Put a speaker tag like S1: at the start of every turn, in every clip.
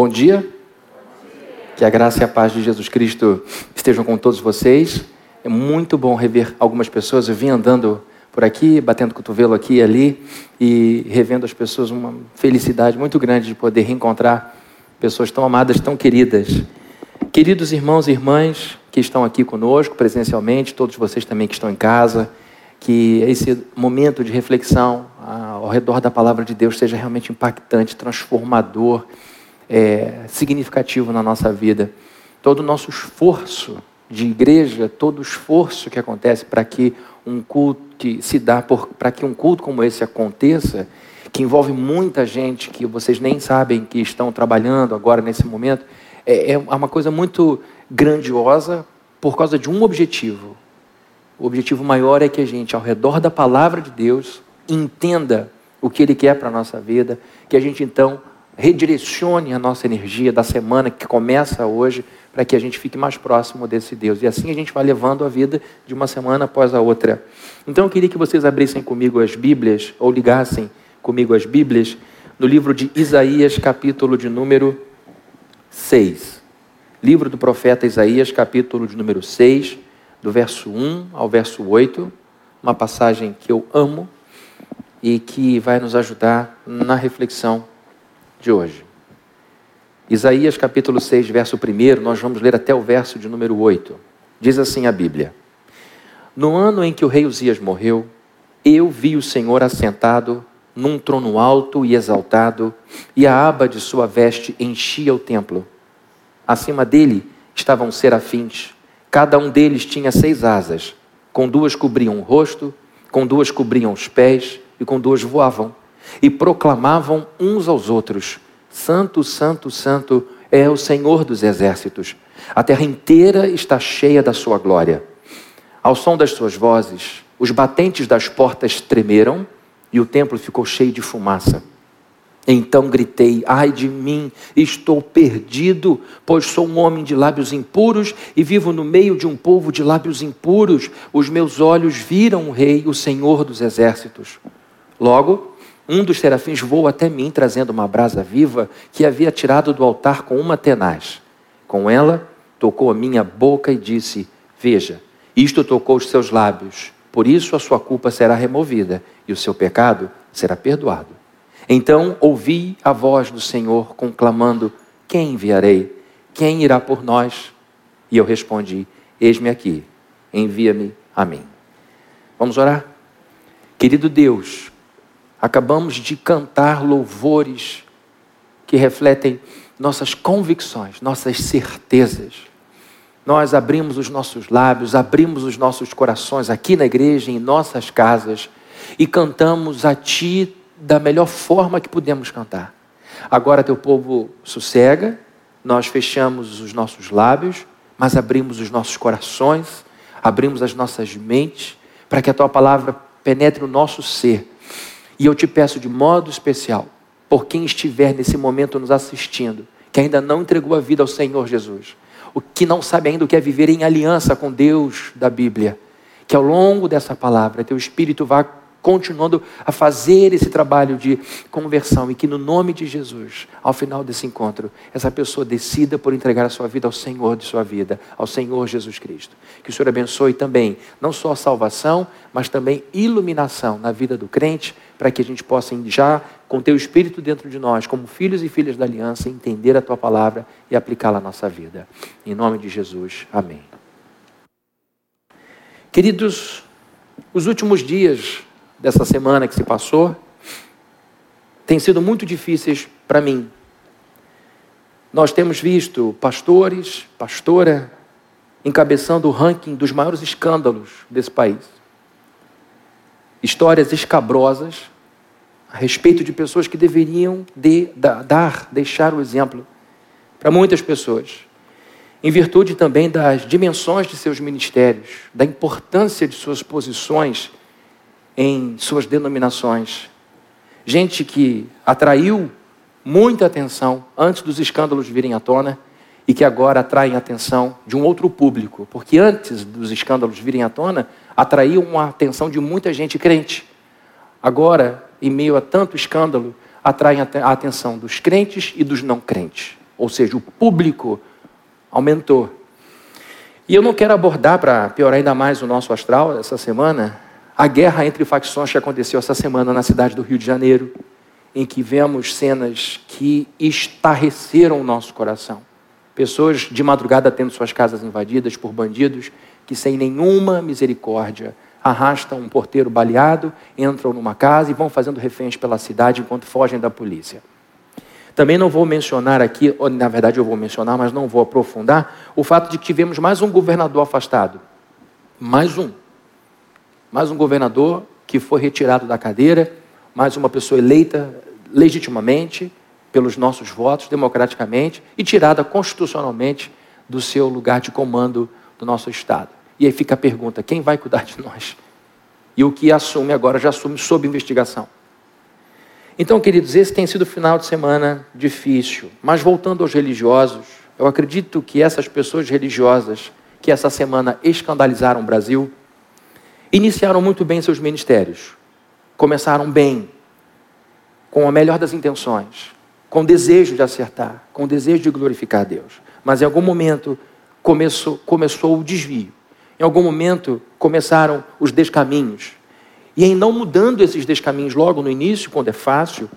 S1: Bom dia. Que a graça e a paz de Jesus Cristo estejam com todos vocês. É muito bom rever algumas pessoas. Eu vim andando por aqui, batendo cotovelo aqui e ali e revendo as pessoas. Uma felicidade muito grande de poder reencontrar pessoas tão amadas, tão queridas. Queridos irmãos e irmãs que estão aqui conosco presencialmente, todos vocês também que estão em casa, que esse momento de reflexão ao redor da palavra de Deus seja realmente impactante, transformador é, significativo na nossa vida. Todo o nosso esforço de igreja, todo o esforço que acontece para que um culto que se dá para que um culto como esse aconteça, que envolve muita gente que vocês nem sabem que estão trabalhando agora nesse momento, é, é uma coisa muito grandiosa por causa de um objetivo. O objetivo maior é que a gente, ao redor da palavra de Deus, entenda o que Ele quer para a nossa vida, que a gente então redirecione a nossa energia da semana que começa hoje para que a gente fique mais próximo desse Deus. E assim a gente vai levando a vida de uma semana após a outra. Então eu queria que vocês abrissem comigo as Bíblias, ou ligassem comigo as Bíblias, no livro de Isaías, capítulo de número 6. Livro do profeta Isaías, capítulo de número 6, do verso 1 ao verso 8. Uma passagem que eu amo e que vai nos ajudar na reflexão de hoje. Isaías capítulo 6, verso 1, nós vamos ler até o verso de número 8. Diz assim a Bíblia: No ano em que o rei Uzias morreu, eu vi o Senhor assentado num trono alto e exaltado, e a aba de sua veste enchia o templo. Acima dele estavam serafins, cada um deles tinha seis asas, com duas cobriam o rosto, com duas cobriam os pés e com duas voavam e proclamavam uns aos outros: Santo, Santo, Santo é o Senhor dos exércitos. A terra inteira está cheia da sua glória. Ao som das suas vozes, os batentes das portas tremeram e o templo ficou cheio de fumaça. Então gritei: Ai de mim, estou perdido, pois sou um homem de lábios impuros e vivo no meio de um povo de lábios impuros. Os meus olhos viram o Rei, o Senhor dos exércitos. Logo, um dos serafins voa até mim, trazendo uma brasa viva que havia tirado do altar com uma tenaz. Com ela, tocou a minha boca e disse: Veja, isto tocou os seus lábios, por isso a sua culpa será removida e o seu pecado será perdoado. Então ouvi a voz do Senhor conclamando: Quem enviarei? Quem irá por nós? E eu respondi: Eis-me aqui, envia-me a mim. Vamos orar? Querido Deus, Acabamos de cantar louvores que refletem nossas convicções, nossas certezas. Nós abrimos os nossos lábios, abrimos os nossos corações aqui na igreja, em nossas casas, e cantamos a Ti da melhor forma que podemos cantar. Agora teu povo sossega, nós fechamos os nossos lábios, mas abrimos os nossos corações, abrimos as nossas mentes, para que a tua palavra penetre no nosso ser e eu te peço de modo especial, por quem estiver nesse momento nos assistindo, que ainda não entregou a vida ao Senhor Jesus, o que não sabe ainda o que é viver em aliança com Deus da Bíblia, que ao longo dessa palavra teu Espírito vá continuando a fazer esse trabalho de conversão e que no nome de Jesus, ao final desse encontro, essa pessoa decida por entregar a sua vida ao Senhor de sua vida, ao Senhor Jesus Cristo. Que o Senhor abençoe também, não só a salvação, mas também iluminação na vida do crente, para que a gente possa já, com teu Espírito dentro de nós, como filhos e filhas da aliança, entender a tua palavra e aplicá-la à nossa vida. Em nome de Jesus, amém. Queridos, os últimos dias dessa semana que se passou têm sido muito difíceis para mim. Nós temos visto pastores, pastora, encabeçando o ranking dos maiores escândalos desse país. Histórias escabrosas a respeito de pessoas que deveriam de, dar, deixar o exemplo para muitas pessoas, em virtude também das dimensões de seus ministérios, da importância de suas posições em suas denominações. Gente que atraiu muita atenção antes dos escândalos virem à tona e que agora atraem a atenção de um outro público, porque antes dos escândalos virem à tona, atraíam a atenção de muita gente crente. Agora, em meio a tanto escândalo, atraem a atenção dos crentes e dos não crentes. ou seja, o público aumentou. E eu não quero abordar, para piorar ainda mais o nosso astral essa semana, a guerra entre facções que aconteceu essa semana na cidade do Rio de Janeiro, em que vemos cenas que estarreceram o nosso coração. Pessoas de madrugada tendo suas casas invadidas por bandidos que, sem nenhuma misericórdia, arrastam um porteiro baleado, entram numa casa e vão fazendo reféns pela cidade enquanto fogem da polícia. Também não vou mencionar aqui, ou na verdade eu vou mencionar, mas não vou aprofundar, o fato de que tivemos mais um governador afastado. Mais um. Mais um governador que foi retirado da cadeira, mais uma pessoa eleita legitimamente pelos nossos votos, democraticamente, e tirada constitucionalmente do seu lugar de comando do nosso Estado. E aí fica a pergunta: quem vai cuidar de nós? E o que assume agora já assume sob investigação. Então, queridos, esse tem sido um final de semana difícil. Mas voltando aos religiosos, eu acredito que essas pessoas religiosas que essa semana escandalizaram o Brasil iniciaram muito bem seus ministérios. Começaram bem, com a melhor das intenções, com desejo de acertar, com desejo de glorificar a Deus. Mas em algum momento começou, começou o desvio. Em algum momento começaram os descaminhos. E em não mudando esses descaminhos logo no início, quando é fácil,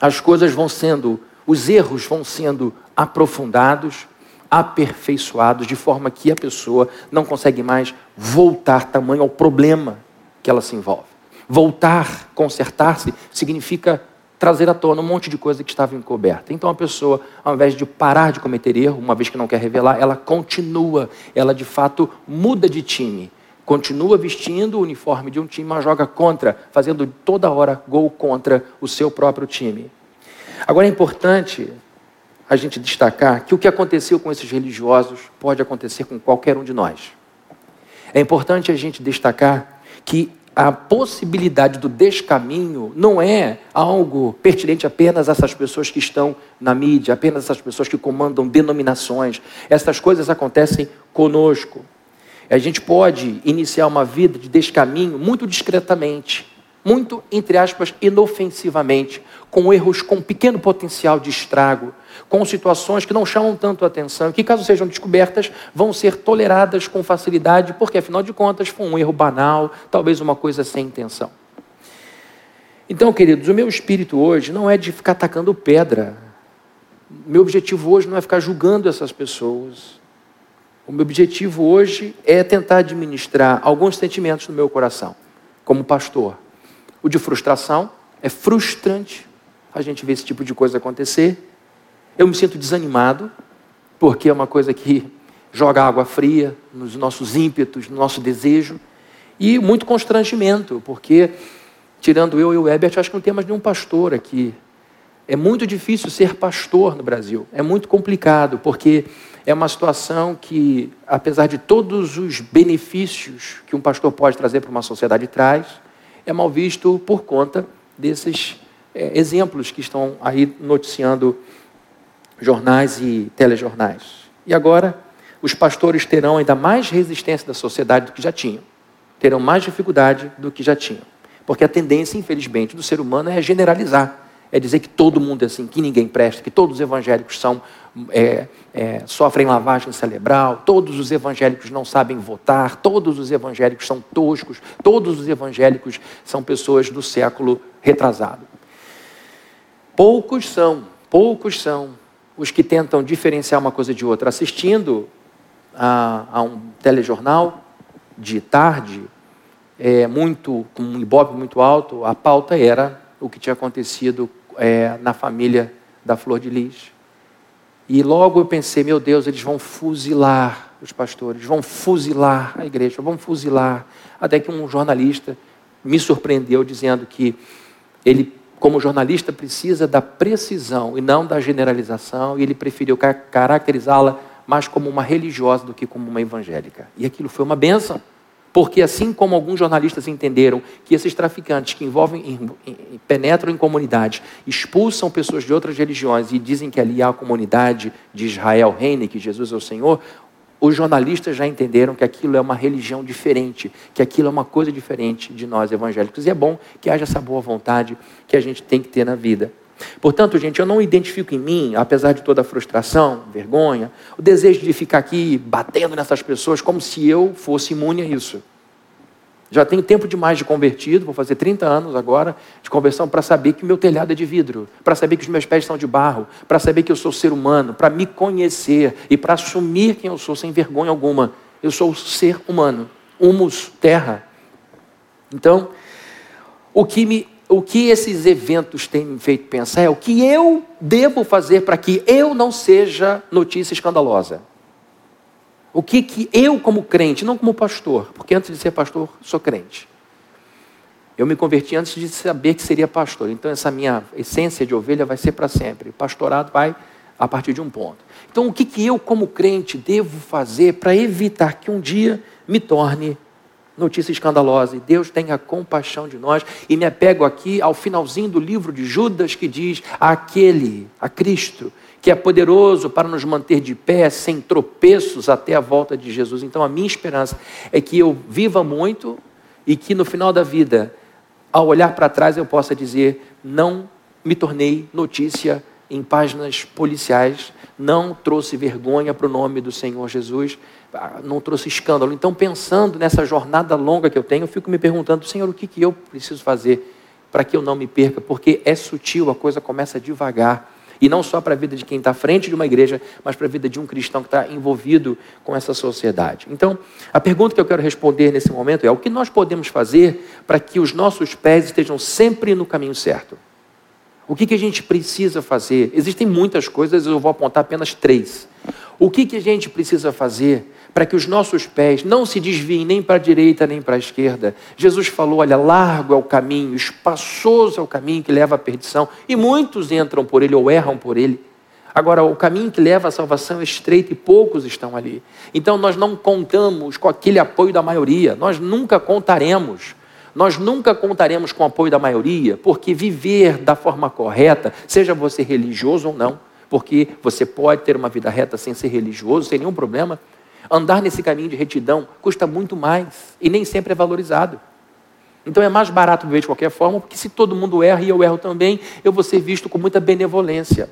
S1: as coisas vão sendo, os erros vão sendo aprofundados, aperfeiçoados, de forma que a pessoa não consegue mais voltar tamanho ao problema que ela se envolve. Voltar, consertar-se, significa trazer à tona um monte de coisa que estava encoberta. Então a pessoa, ao invés de parar de cometer erro, uma vez que não quer revelar, ela continua, ela de fato muda de time. Continua vestindo o uniforme de um time, mas joga contra, fazendo toda hora gol contra o seu próprio time. Agora é importante a gente destacar que o que aconteceu com esses religiosos pode acontecer com qualquer um de nós. É importante a gente destacar que a possibilidade do descaminho não é algo pertinente apenas a essas pessoas que estão na mídia, apenas essas pessoas que comandam denominações. Essas coisas acontecem conosco. A gente pode iniciar uma vida de descaminho muito discretamente, muito, entre aspas, inofensivamente, com erros com pequeno potencial de estrago, com situações que não chamam tanto atenção, que, caso sejam descobertas, vão ser toleradas com facilidade, porque, afinal de contas, foi um erro banal, talvez uma coisa sem intenção. Então, queridos, o meu espírito hoje não é de ficar atacando pedra. Meu objetivo hoje não é ficar julgando essas pessoas. O meu objetivo hoje é tentar administrar alguns sentimentos no meu coração, como pastor. O de frustração, é frustrante a gente ver esse tipo de coisa acontecer. Eu me sinto desanimado, porque é uma coisa que joga água fria nos nossos ímpetos, no nosso desejo. E muito constrangimento, porque, tirando eu e o Ebert, acho que não tem mais nenhum pastor aqui. É muito difícil ser pastor no Brasil. É muito complicado, porque é uma situação que, apesar de todos os benefícios que um pastor pode trazer para uma sociedade traz, é mal visto por conta desses é, exemplos que estão aí noticiando jornais e telejornais. E agora, os pastores terão ainda mais resistência da sociedade do que já tinham. Terão mais dificuldade do que já tinham. Porque a tendência, infelizmente, do ser humano é generalizar. É dizer que todo mundo é assim, que ninguém presta, que todos os evangélicos são, é, é, sofrem lavagem cerebral, todos os evangélicos não sabem votar, todos os evangélicos são toscos, todos os evangélicos são pessoas do século retrasado. Poucos são, poucos são os que tentam diferenciar uma coisa de outra. Assistindo a, a um telejornal de tarde, é, muito, com um ibope muito alto, a pauta era o que tinha acontecido é, na família da Flor de Lis. E logo eu pensei, meu Deus, eles vão fuzilar os pastores, vão fuzilar a igreja, vão fuzilar. Até que um jornalista me surpreendeu dizendo que ele como jornalista, precisa da precisão e não da generalização, e ele preferiu caracterizá-la mais como uma religiosa do que como uma evangélica. E aquilo foi uma benção, porque assim como alguns jornalistas entenderam que esses traficantes que envolvem, em, em, penetram em comunidades, expulsam pessoas de outras religiões e dizem que ali há a comunidade de Israel reina e que Jesus é o Senhor, os jornalistas já entenderam que aquilo é uma religião diferente, que aquilo é uma coisa diferente de nós evangélicos. E é bom que haja essa boa vontade que a gente tem que ter na vida. Portanto, gente, eu não identifico em mim, apesar de toda a frustração, vergonha, o desejo de ficar aqui batendo nessas pessoas como se eu fosse imune a isso. Já tenho tempo demais de convertido, vou fazer 30 anos agora de conversão para saber que meu telhado é de vidro, para saber que os meus pés são de barro, para saber que eu sou ser humano, para me conhecer e para assumir quem eu sou sem vergonha alguma. Eu sou ser humano, humus, terra. Então, o que me o que esses eventos têm me feito pensar é o que eu devo fazer para que eu não seja notícia escandalosa. O que, que eu, como crente, não como pastor, porque antes de ser pastor, sou crente. Eu me converti antes de saber que seria pastor. Então, essa minha essência de ovelha vai ser para sempre. Pastorado vai a partir de um ponto. Então, o que, que eu, como crente, devo fazer para evitar que um dia me torne notícia escandalosa. E Deus tenha compaixão de nós. E me apego aqui ao finalzinho do livro de Judas que diz: aquele, a Cristo, que é poderoso para nos manter de pé, sem tropeços até a volta de Jesus. Então, a minha esperança é que eu viva muito e que no final da vida, ao olhar para trás, eu possa dizer: não me tornei notícia em páginas policiais, não trouxe vergonha para o nome do Senhor Jesus, ah, não trouxe escândalo. Então, pensando nessa jornada longa que eu tenho, eu fico me perguntando: Senhor, o que, que eu preciso fazer para que eu não me perca? Porque é sutil, a coisa começa devagar. E não só para a vida de quem está à frente de uma igreja, mas para a vida de um cristão que está envolvido com essa sociedade. Então, a pergunta que eu quero responder nesse momento é: o que nós podemos fazer para que os nossos pés estejam sempre no caminho certo? O que, que a gente precisa fazer? Existem muitas coisas, eu vou apontar apenas três. O que, que a gente precisa fazer para que os nossos pés não se desviem nem para a direita nem para a esquerda. Jesus falou: olha, largo é o caminho, espaçoso é o caminho que leva à perdição, e muitos entram por ele ou erram por ele. Agora, o caminho que leva à salvação é estreito e poucos estão ali. Então, nós não contamos com aquele apoio da maioria, nós nunca contaremos. Nós nunca contaremos com o apoio da maioria, porque viver da forma correta, seja você religioso ou não, porque você pode ter uma vida reta sem ser religioso, sem nenhum problema, andar nesse caminho de retidão custa muito mais e nem sempre é valorizado. Então é mais barato viver de qualquer forma, porque se todo mundo erra e eu erro também, eu vou ser visto com muita benevolência.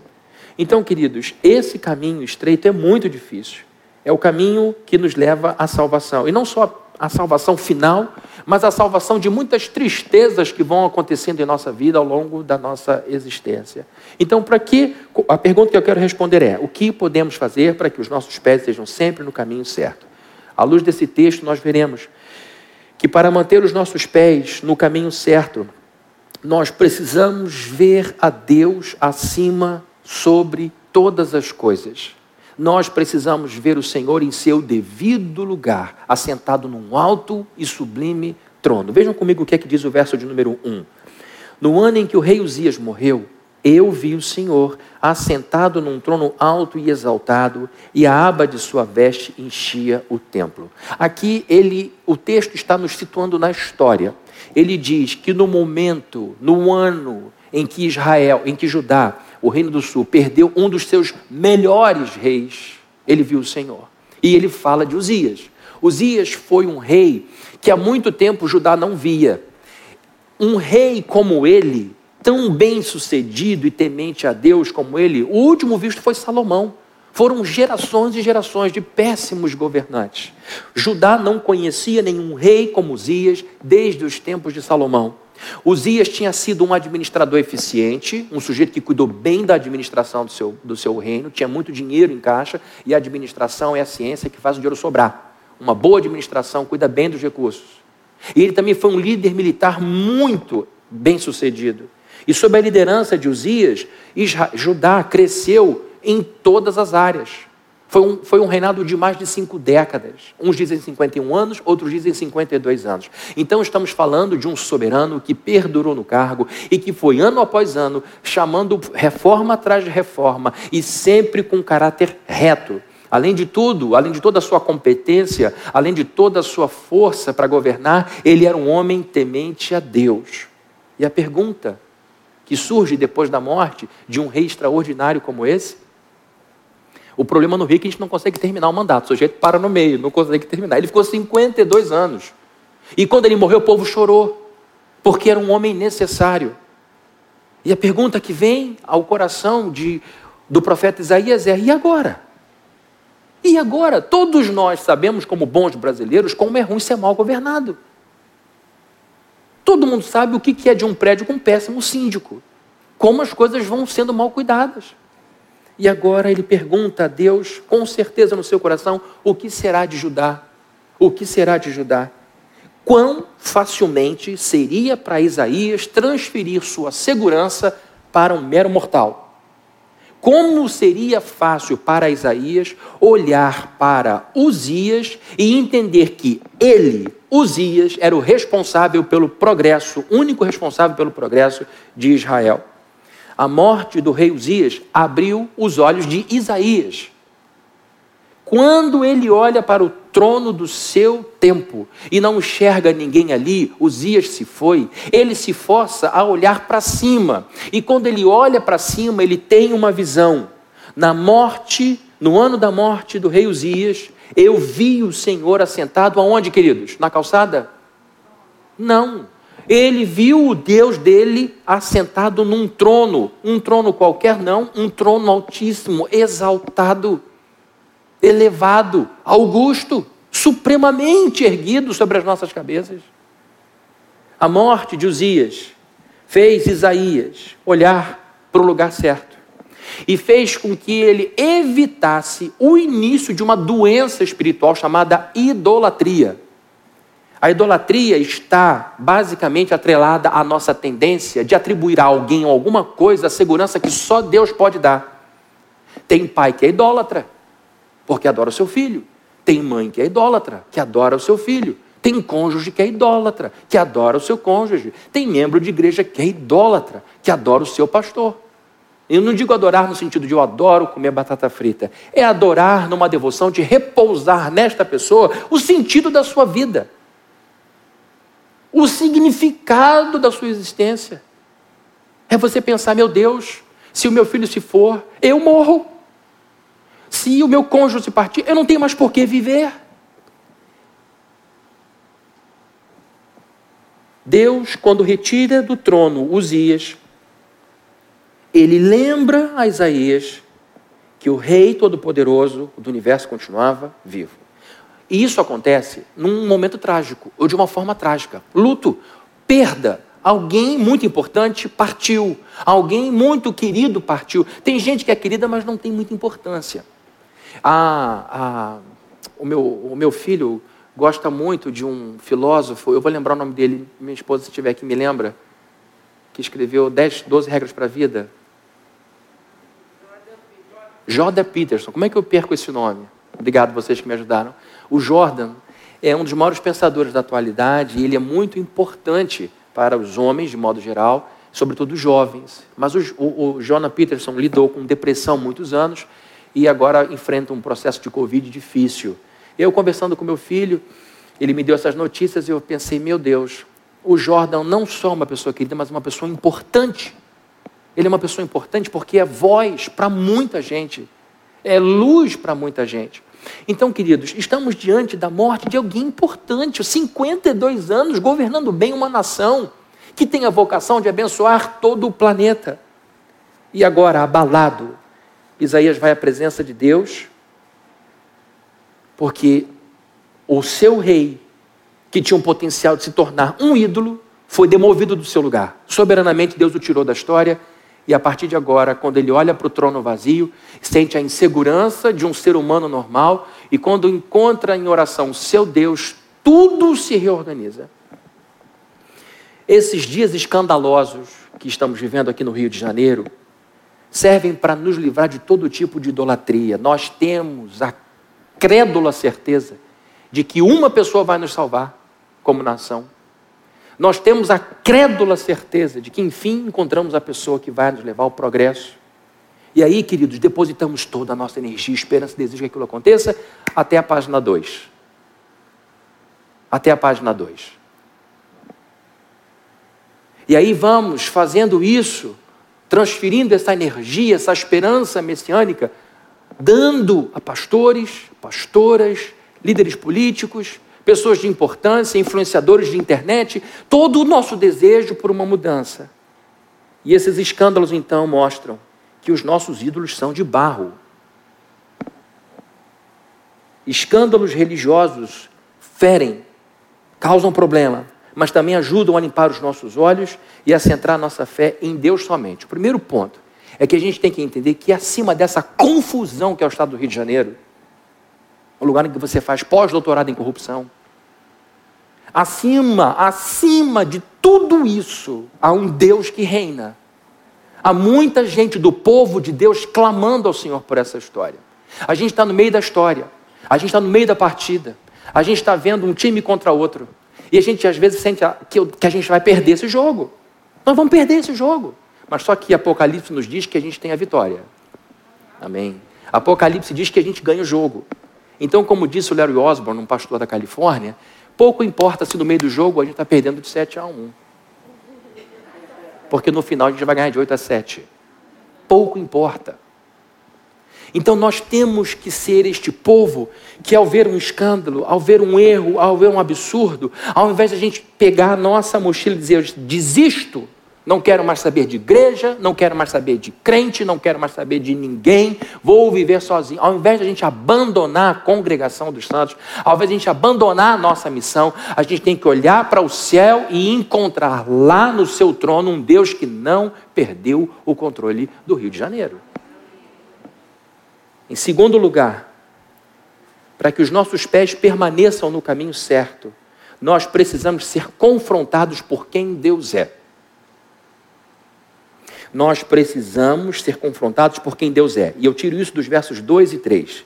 S1: Então, queridos, esse caminho estreito é muito difícil. É o caminho que nos leva à salvação. E não só a salvação final, mas a salvação de muitas tristezas que vão acontecendo em nossa vida ao longo da nossa existência. Então, para que a pergunta que eu quero responder é: o que podemos fazer para que os nossos pés estejam sempre no caminho certo? À luz desse texto, nós veremos que para manter os nossos pés no caminho certo, nós precisamos ver a Deus acima sobre todas as coisas nós precisamos ver o Senhor em seu devido lugar, assentado num alto e sublime trono. Vejam comigo o que é que diz o verso de número 1. No ano em que o rei Uzias morreu, eu vi o Senhor assentado num trono alto e exaltado, e a aba de sua veste enchia o templo. Aqui ele, o texto está nos situando na história. Ele diz que no momento, no ano em que Israel, em que Judá o Reino do Sul perdeu um dos seus melhores reis, ele viu o Senhor. E ele fala de Uzias. Uzias foi um rei que há muito tempo Judá não via. Um rei como ele, tão bem sucedido e temente a Deus como ele, o último visto foi Salomão. Foram gerações e gerações de péssimos governantes. Judá não conhecia nenhum rei como Uzias desde os tempos de Salomão. Uzias tinha sido um administrador eficiente, um sujeito que cuidou bem da administração do seu, do seu reino, tinha muito dinheiro em caixa, e a administração é a ciência que faz o dinheiro sobrar. Uma boa administração cuida bem dos recursos. E ele também foi um líder militar muito bem sucedido. E sob a liderança de Uzias, Judá cresceu em todas as áreas. Foi um, foi um reinado de mais de cinco décadas. Uns dizem 51 anos, outros dizem 52 anos. Então estamos falando de um soberano que perdurou no cargo e que foi ano após ano chamando reforma atrás de reforma e sempre com caráter reto. Além de tudo, além de toda a sua competência, além de toda a sua força para governar, ele era um homem temente a Deus. E a pergunta que surge depois da morte de um rei extraordinário como esse o problema no Rio é que a gente não consegue terminar o mandato. O sujeito para no meio, não consegue terminar. Ele ficou 52 anos. E quando ele morreu, o povo chorou, porque era um homem necessário. E a pergunta que vem ao coração de, do profeta Isaías é: e agora? E agora? Todos nós sabemos, como bons brasileiros, como é ruim ser mal governado. Todo mundo sabe o que é de um prédio com um péssimo síndico. Como as coisas vão sendo mal cuidadas. E agora ele pergunta a Deus, com certeza no seu coração, o que será de Judá? O que será de Judá? Quão facilmente seria para Isaías transferir sua segurança para um mero mortal? Como seria fácil para Isaías olhar para Uzias e entender que ele, Uzias, era o responsável pelo progresso, único responsável pelo progresso de Israel. A morte do rei Uzias abriu os olhos de Isaías. Quando ele olha para o trono do seu tempo e não enxerga ninguém ali, Uzias se foi, ele se força a olhar para cima. E quando ele olha para cima, ele tem uma visão. Na morte, no ano da morte do rei Uzias, eu vi o Senhor assentado aonde, queridos? Na calçada? Não. Ele viu o Deus dele assentado num trono, um trono qualquer não, um trono altíssimo, exaltado elevado, augusto, supremamente erguido sobre as nossas cabeças. A morte de Uzias fez Isaías olhar para o lugar certo e fez com que ele evitasse o início de uma doença espiritual chamada idolatria. A idolatria está basicamente atrelada à nossa tendência de atribuir a alguém ou alguma coisa a segurança que só Deus pode dar. Tem pai que é idólatra porque adora o seu filho. Tem mãe que é idólatra, que adora o seu filho. Tem cônjuge que é idólatra, que adora o seu cônjuge. Tem membro de igreja que é idólatra, que adora o seu pastor. Eu não digo adorar no sentido de eu adoro comer batata frita. É adorar numa devoção de repousar nesta pessoa o sentido da sua vida, o significado da sua existência. É você pensar, meu Deus, se o meu filho se for, eu morro. Se o meu cônjuge se partir, eu não tenho mais por que viver. Deus, quando retira do trono Uzias, ele lembra a Isaías que o Rei Todo-Poderoso do universo continuava vivo. E isso acontece num momento trágico, ou de uma forma trágica. Luto, perda. Alguém muito importante partiu. Alguém muito querido partiu. Tem gente que é querida, mas não tem muita importância. A, a, o, meu, o meu filho gosta muito de um filósofo, eu vou lembrar o nome dele, minha esposa, se estiver aqui, me lembra, que escreveu 10, 12 regras para a vida. Jordan Peterson. Como é que eu perco esse nome? Obrigado vocês que me ajudaram. O Jordan é um dos maiores pensadores da atualidade e ele é muito importante para os homens, de modo geral, sobretudo os jovens. Mas o, o, o Jordan Peterson lidou com depressão muitos anos e agora enfrenta um processo de Covid difícil. Eu conversando com meu filho, ele me deu essas notícias e eu pensei, meu Deus, o Jordan não só é uma pessoa querida, mas uma pessoa importante. Ele é uma pessoa importante porque é voz para muita gente, é luz para muita gente. Então, queridos, estamos diante da morte de alguém importante, 52 anos governando bem uma nação que tem a vocação de abençoar todo o planeta. E agora, abalado, Isaías vai à presença de Deus, porque o seu rei, que tinha um potencial de se tornar um ídolo, foi demovido do seu lugar. Soberanamente, Deus o tirou da história, e a partir de agora, quando ele olha para o trono vazio, sente a insegurança de um ser humano normal, e quando encontra em oração o seu Deus, tudo se reorganiza. Esses dias escandalosos que estamos vivendo aqui no Rio de Janeiro, servem para nos livrar de todo tipo de idolatria. Nós temos a crédula certeza de que uma pessoa vai nos salvar como nação. Nós temos a crédula certeza de que, enfim, encontramos a pessoa que vai nos levar ao progresso. E aí, queridos, depositamos toda a nossa energia, esperança, desejo que aquilo aconteça, até a página 2. Até a página 2. E aí vamos fazendo isso transferindo essa energia, essa esperança messiânica, dando a pastores, pastoras, líderes políticos, pessoas de importância, influenciadores de internet, todo o nosso desejo por uma mudança. E esses escândalos então mostram que os nossos ídolos são de barro. Escândalos religiosos ferem, causam problema, mas também ajudam a limpar os nossos olhos e a centrar nossa fé em Deus somente. O primeiro ponto é que a gente tem que entender que acima dessa confusão que é o estado do Rio de Janeiro, o lugar em que você faz pós-doutorado em corrupção, acima, acima de tudo isso, há um Deus que reina. Há muita gente do povo de Deus clamando ao Senhor por essa história. A gente está no meio da história, a gente está no meio da partida, a gente está vendo um time contra outro. E a gente às vezes sente que a gente vai perder esse jogo. Nós vamos perder esse jogo. Mas só que Apocalipse nos diz que a gente tem a vitória. Amém. Apocalipse diz que a gente ganha o jogo. Então, como disse o Larry Osborne, um pastor da Califórnia, pouco importa se no meio do jogo a gente está perdendo de 7 a 1. Porque no final a gente vai ganhar de 8 a 7. Pouco importa. Então nós temos que ser este povo que, ao ver um escândalo, ao ver um erro, ao ver um absurdo, ao invés de a gente pegar a nossa mochila e dizer, desisto, não quero mais saber de igreja, não quero mais saber de crente, não quero mais saber de ninguém, vou viver sozinho. Ao invés de a gente abandonar a congregação dos santos, ao invés de a gente abandonar a nossa missão, a gente tem que olhar para o céu e encontrar lá no seu trono um Deus que não perdeu o controle do Rio de Janeiro. Em segundo lugar, para que os nossos pés permaneçam no caminho certo, nós precisamos ser confrontados por quem Deus é. Nós precisamos ser confrontados por quem Deus é. E eu tiro isso dos versos 2 e 3.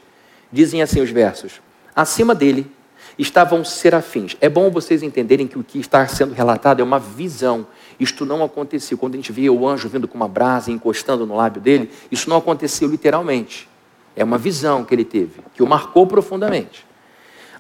S1: Dizem assim os versos: Acima dele estavam serafins. É bom vocês entenderem que o que está sendo relatado é uma visão. Isto não aconteceu. Quando a gente vê o anjo vindo com uma brasa encostando no lábio dele, isso não aconteceu literalmente. É uma visão que ele teve, que o marcou profundamente.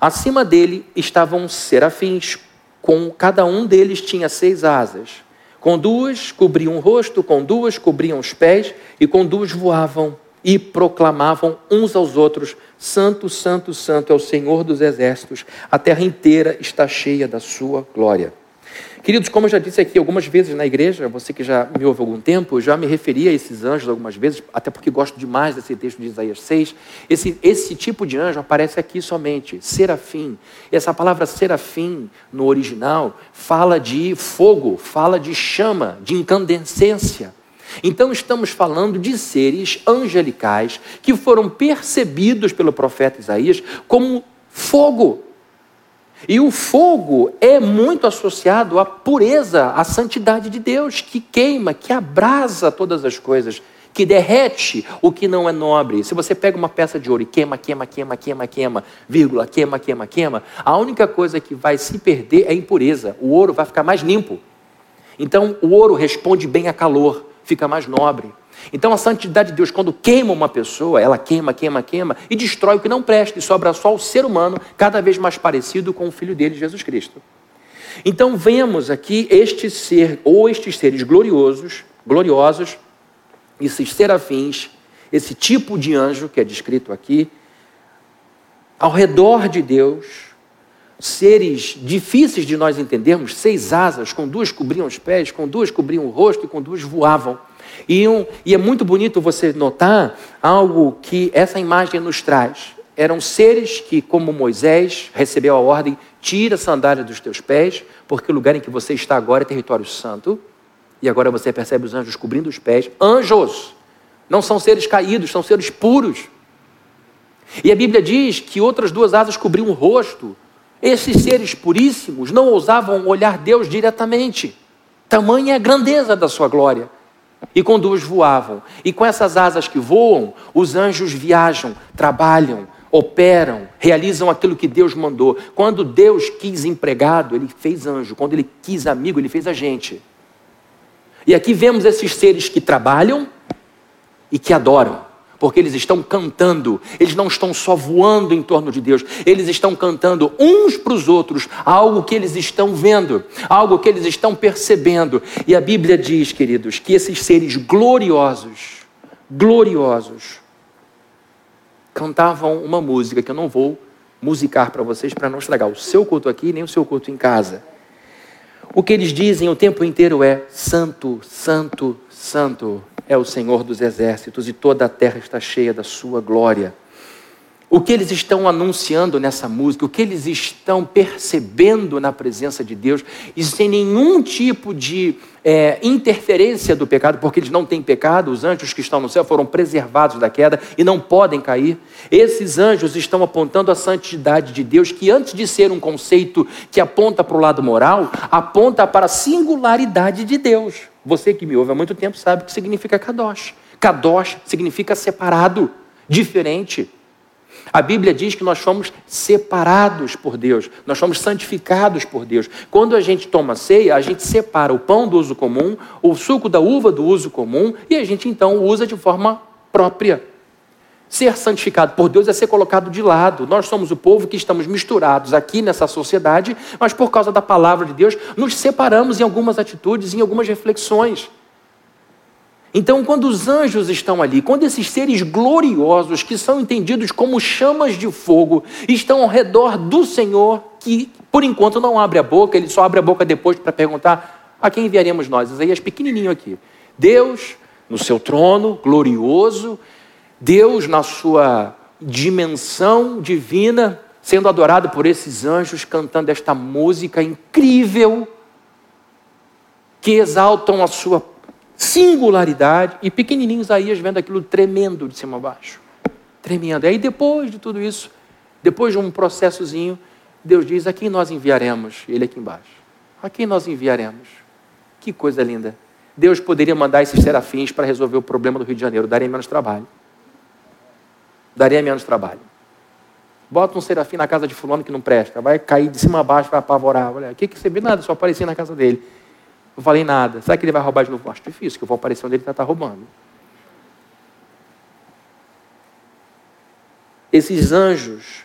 S1: Acima dele estavam serafins, com cada um deles tinha seis asas. Com duas cobriam o rosto, com duas cobriam os pés, e com duas voavam e proclamavam uns aos outros: Santo, Santo, Santo é o Senhor dos exércitos, a terra inteira está cheia da sua glória. Queridos, como eu já disse aqui algumas vezes na igreja, você que já me ouve há algum tempo, eu já me referi a esses anjos algumas vezes, até porque gosto demais desse texto de Isaías 6. Esse, esse tipo de anjo aparece aqui somente, serafim. Essa palavra serafim, no original, fala de fogo, fala de chama, de incandescência. Então, estamos falando de seres angelicais que foram percebidos pelo profeta Isaías como fogo. E o fogo é muito associado à pureza, à santidade de Deus, que queima, que abrasa todas as coisas, que derrete o que não é nobre. Se você pega uma peça de ouro e queima, queima, queima, queima, queima, vírgula, queima, queima, queima, a única coisa que vai se perder é a impureza. O ouro vai ficar mais limpo. Então, o ouro responde bem a calor, fica mais nobre. Então a santidade de Deus, quando queima uma pessoa, ela queima, queima, queima e destrói o que não presta, e sobra só o ser humano, cada vez mais parecido com o filho dele, Jesus Cristo. Então vemos aqui este ser, ou estes seres gloriosos, gloriosos, esses serafins, esse tipo de anjo que é descrito aqui, ao redor de Deus, seres difíceis de nós entendermos, seis asas, com duas cobriam os pés, com duas cobriam o rosto e com duas voavam. E, um, e é muito bonito você notar algo que essa imagem nos traz. Eram seres que, como Moisés recebeu a ordem, tira a sandália dos teus pés, porque o lugar em que você está agora é território santo. E agora você percebe os anjos cobrindo os pés. Anjos! Não são seres caídos, são seres puros. E a Bíblia diz que outras duas asas cobriam o rosto. Esses seres puríssimos não ousavam olhar Deus diretamente. Tamanha é a grandeza da sua glória e com duas voavam. E com essas asas que voam, os anjos viajam, trabalham, operam, realizam aquilo que Deus mandou. Quando Deus quis empregado, ele fez anjo. Quando ele quis amigo, ele fez a gente. E aqui vemos esses seres que trabalham e que adoram porque eles estão cantando, eles não estão só voando em torno de Deus, eles estão cantando uns para os outros algo que eles estão vendo, algo que eles estão percebendo. E a Bíblia diz, queridos, que esses seres gloriosos, gloriosos, cantavam uma música que eu não vou musicar para vocês para não estragar o seu culto aqui nem o seu culto em casa. o que eles dizem o tempo inteiro é: Santo, Santo, Santo é o Senhor dos exércitos e toda a terra está cheia da sua glória. O que eles estão anunciando nessa música, o que eles estão percebendo na presença de Deus, e sem nenhum tipo de é, interferência do pecado, porque eles não têm pecado, os anjos que estão no céu foram preservados da queda e não podem cair. Esses anjos estão apontando a santidade de Deus, que antes de ser um conceito que aponta para o lado moral, aponta para a singularidade de Deus. Você que me ouve há muito tempo sabe o que significa Kadosh. Kadosh significa separado, diferente. A Bíblia diz que nós fomos separados por Deus, nós fomos santificados por Deus. Quando a gente toma ceia, a gente separa o pão do uso comum, o suco da uva do uso comum, e a gente então usa de forma própria. Ser santificado por Deus é ser colocado de lado. Nós somos o povo que estamos misturados aqui nessa sociedade, mas por causa da palavra de Deus, nos separamos em algumas atitudes, em algumas reflexões. Então, quando os anjos estão ali, quando esses seres gloriosos, que são entendidos como chamas de fogo, estão ao redor do Senhor, que por enquanto não abre a boca, ele só abre a boca depois para perguntar: a quem enviaremos nós? Isaías pequenininho aqui. Deus no seu trono, glorioso, Deus na sua dimensão divina, sendo adorado por esses anjos, cantando esta música incrível, que exaltam a sua singularidade, e pequenininho Isaías vendo aquilo tremendo de cima a baixo. Tremendo. E aí depois de tudo isso, depois de um processozinho, Deus diz: A quem nós enviaremos? Ele aqui embaixo. A quem nós enviaremos? Que coisa linda. Deus poderia mandar esses serafins para resolver o problema do Rio de Janeiro, daria menos trabalho. Daria menos trabalho. Bota um serafim na casa de fulano que não presta, vai cair de cima a baixo, vai apavorar. Olha, o que, que você vê? Nada, só aparecia na casa dele. Não falei nada. Será que ele vai roubar de novo? Acho difícil, que eu vou aparecer onde ele está tá roubando. Esses anjos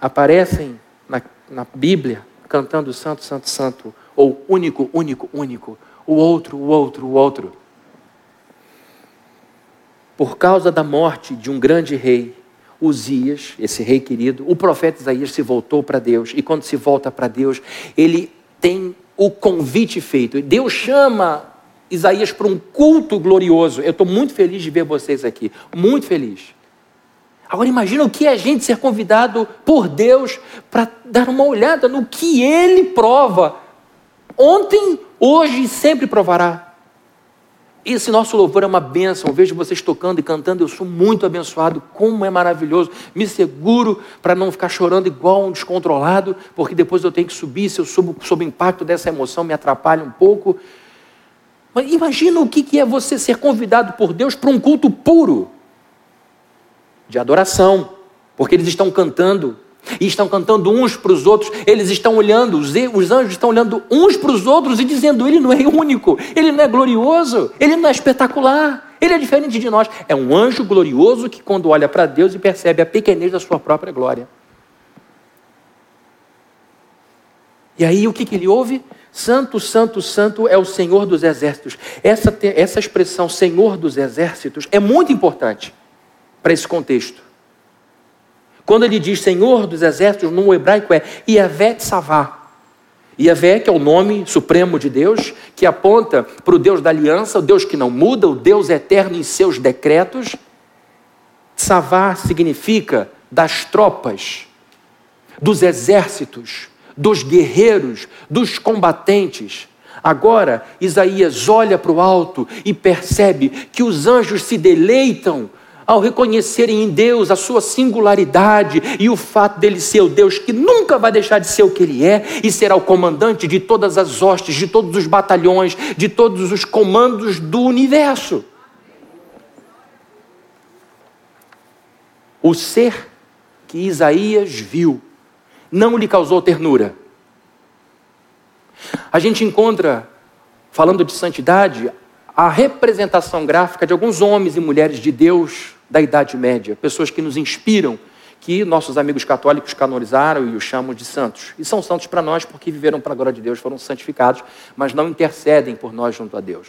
S1: aparecem na, na Bíblia cantando Santo, Santo, Santo, ou único, único, único, o outro, o outro, o outro. Por causa da morte de um grande rei, Uzias, esse rei querido, o profeta Isaías se voltou para Deus, e quando se volta para Deus, ele tem o convite feito. Deus chama Isaías para um culto glorioso. Eu estou muito feliz de ver vocês aqui, muito feliz. Agora imagina o que é a gente ser convidado por Deus para dar uma olhada no que Ele prova. Ontem, hoje e sempre provará. Esse nosso louvor é uma bênção. Eu vejo vocês tocando e cantando, eu sou muito abençoado. Como é maravilhoso. Me seguro para não ficar chorando igual um descontrolado, porque depois eu tenho que subir. Se eu subo sob o impacto dessa emoção, me atrapalha um pouco. Mas imagina o que é você ser convidado por Deus para um culto puro de adoração, porque eles estão cantando e estão cantando uns para os outros, eles estão olhando, os, os anjos estão olhando uns para os outros e dizendo: Ele não é único, ele não é glorioso, ele não é espetacular, ele é diferente de nós. É um anjo glorioso que, quando olha para Deus e percebe a pequenez da sua própria glória. E aí o que, que ele ouve? Santo, Santo, Santo é o Senhor dos exércitos. Essa, essa expressão Senhor dos exércitos é muito importante para esse contexto. Quando ele diz Senhor dos exércitos, no hebraico é Iavé Tsavá. Iavé, que é o nome supremo de Deus, que aponta para o Deus da aliança, o Deus que não muda, o Deus eterno em seus decretos. Tsavá significa das tropas, dos exércitos, dos guerreiros, dos combatentes. Agora, Isaías olha para o alto e percebe que os anjos se deleitam ao reconhecerem em Deus a sua singularidade e o fato dele ser o Deus que nunca vai deixar de ser o que ele é e será o comandante de todas as hostes, de todos os batalhões, de todos os comandos do universo. O ser que Isaías viu não lhe causou ternura. A gente encontra, falando de santidade, a representação gráfica de alguns homens e mulheres de Deus da Idade Média, pessoas que nos inspiram, que nossos amigos católicos canonizaram e os chamam de santos. E são santos para nós porque viveram para a glória de Deus, foram santificados, mas não intercedem por nós junto a Deus.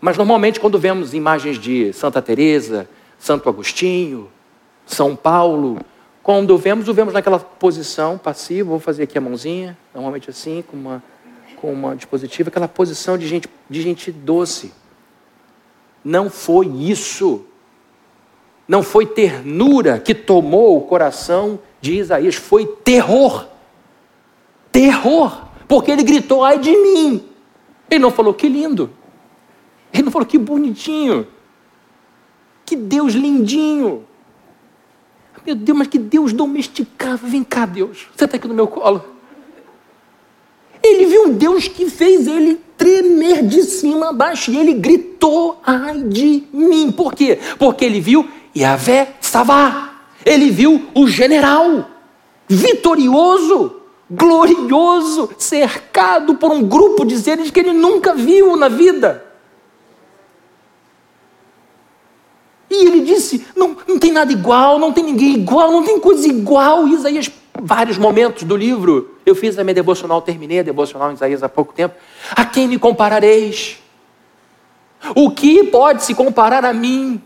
S1: Mas normalmente quando vemos imagens de Santa Teresa, Santo Agostinho, São Paulo, Quando vemos, o vemos naquela posição passiva, vou fazer aqui a mãozinha, normalmente assim, com uma, com uma dispositiva, aquela posição de gente, de gente doce. Não foi isso. Não foi ternura que tomou o coração de Isaías, foi terror. Terror. Porque ele gritou, ai de mim. Ele não falou que lindo. Ele não falou que bonitinho. Que Deus lindinho. Meu Deus, mas que Deus domesticável. Vem cá, Deus. Você está aqui no meu colo. Ele viu um Deus que fez ele tremer de cima a baixo. E ele gritou, ai de mim. Por quê? Porque ele viu Yahvé Savá. Ele viu o general vitorioso, glorioso, cercado por um grupo de seres que ele nunca viu na vida. E ele disse: não, não tem nada igual, não tem ninguém igual, não tem coisa igual. Isaías, vários momentos do livro, eu fiz a minha devocional, terminei a devocional em Isaías há pouco tempo. A quem me comparareis? O que pode se comparar a mim?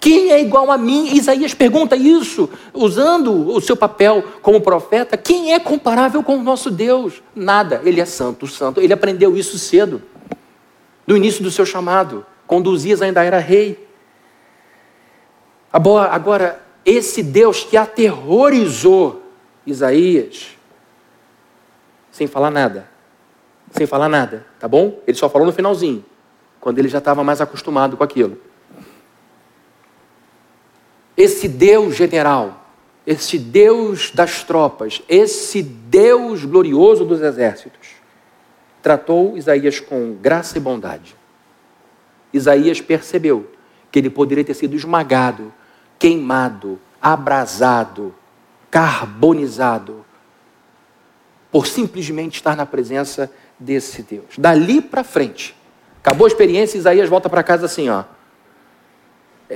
S1: Quem é igual a mim? Isaías pergunta isso, usando o seu papel como profeta. Quem é comparável com o nosso Deus? Nada. Ele é santo, santo. Ele aprendeu isso cedo, no início do seu chamado. Quando Uzias ainda era rei. Agora, esse Deus que aterrorizou Isaías, sem falar nada, sem falar nada, tá bom? Ele só falou no finalzinho, quando ele já estava mais acostumado com aquilo. Esse Deus general, esse Deus das tropas, esse Deus glorioso dos exércitos, tratou Isaías com graça e bondade. Isaías percebeu que ele poderia ter sido esmagado queimado, abrasado, carbonizado, por simplesmente estar na presença desse Deus. Dali para frente, acabou a experiência, Isaías volta para casa assim, ó.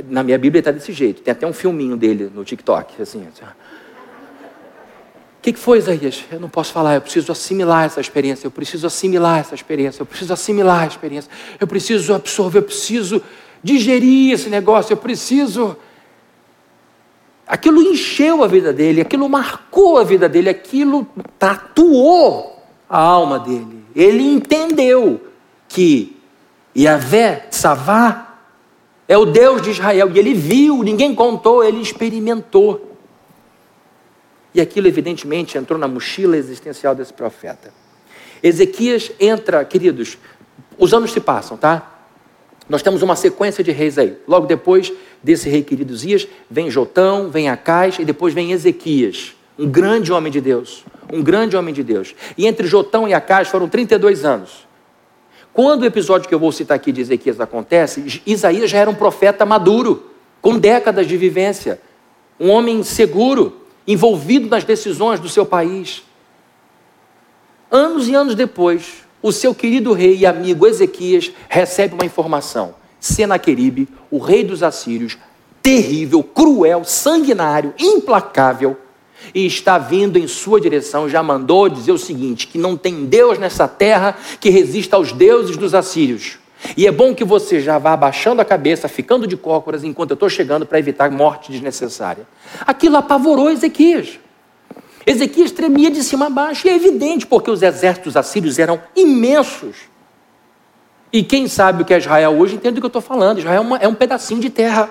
S1: Na minha Bíblia está desse jeito. Tem até um filminho dele no TikTok, assim. assim o que, que foi, Isaías? Eu não posso falar, eu preciso assimilar essa experiência, eu preciso assimilar essa experiência, eu preciso assimilar a experiência, eu preciso absorver, eu preciso digerir esse negócio, eu preciso Aquilo encheu a vida dele, aquilo marcou a vida dele, aquilo tatuou a alma dele. Ele entendeu que Yahvé, Savá, é o Deus de Israel. E ele viu, ninguém contou, ele experimentou. E aquilo, evidentemente, entrou na mochila existencial desse profeta. Ezequias entra, queridos, os anos se passam, tá? Nós temos uma sequência de reis aí. Logo depois desse rei querido Zias, vem Jotão, vem Acais e depois vem Ezequias, um grande homem de Deus. Um grande homem de Deus. E entre Jotão e Acais foram 32 anos. Quando o episódio que eu vou citar aqui de Ezequias acontece, Isaías já era um profeta maduro, com décadas de vivência, um homem seguro, envolvido nas decisões do seu país. Anos e anos depois, o seu querido rei e amigo Ezequias recebe uma informação. Senaqueribe, o rei dos assírios, terrível, cruel, sanguinário, implacável, e está vindo em sua direção, já mandou dizer o seguinte: que não tem Deus nessa terra que resista aos deuses dos assírios. E é bom que você já vá abaixando a cabeça, ficando de cócoras, enquanto eu estou chegando para evitar morte desnecessária. Aquilo apavorou Ezequias. Ezequias tremia de cima a baixo, e é evidente, porque os exércitos assírios eram imensos. E quem sabe o que é Israel hoje entende do que eu estou falando. Israel é, uma, é um pedacinho de terra.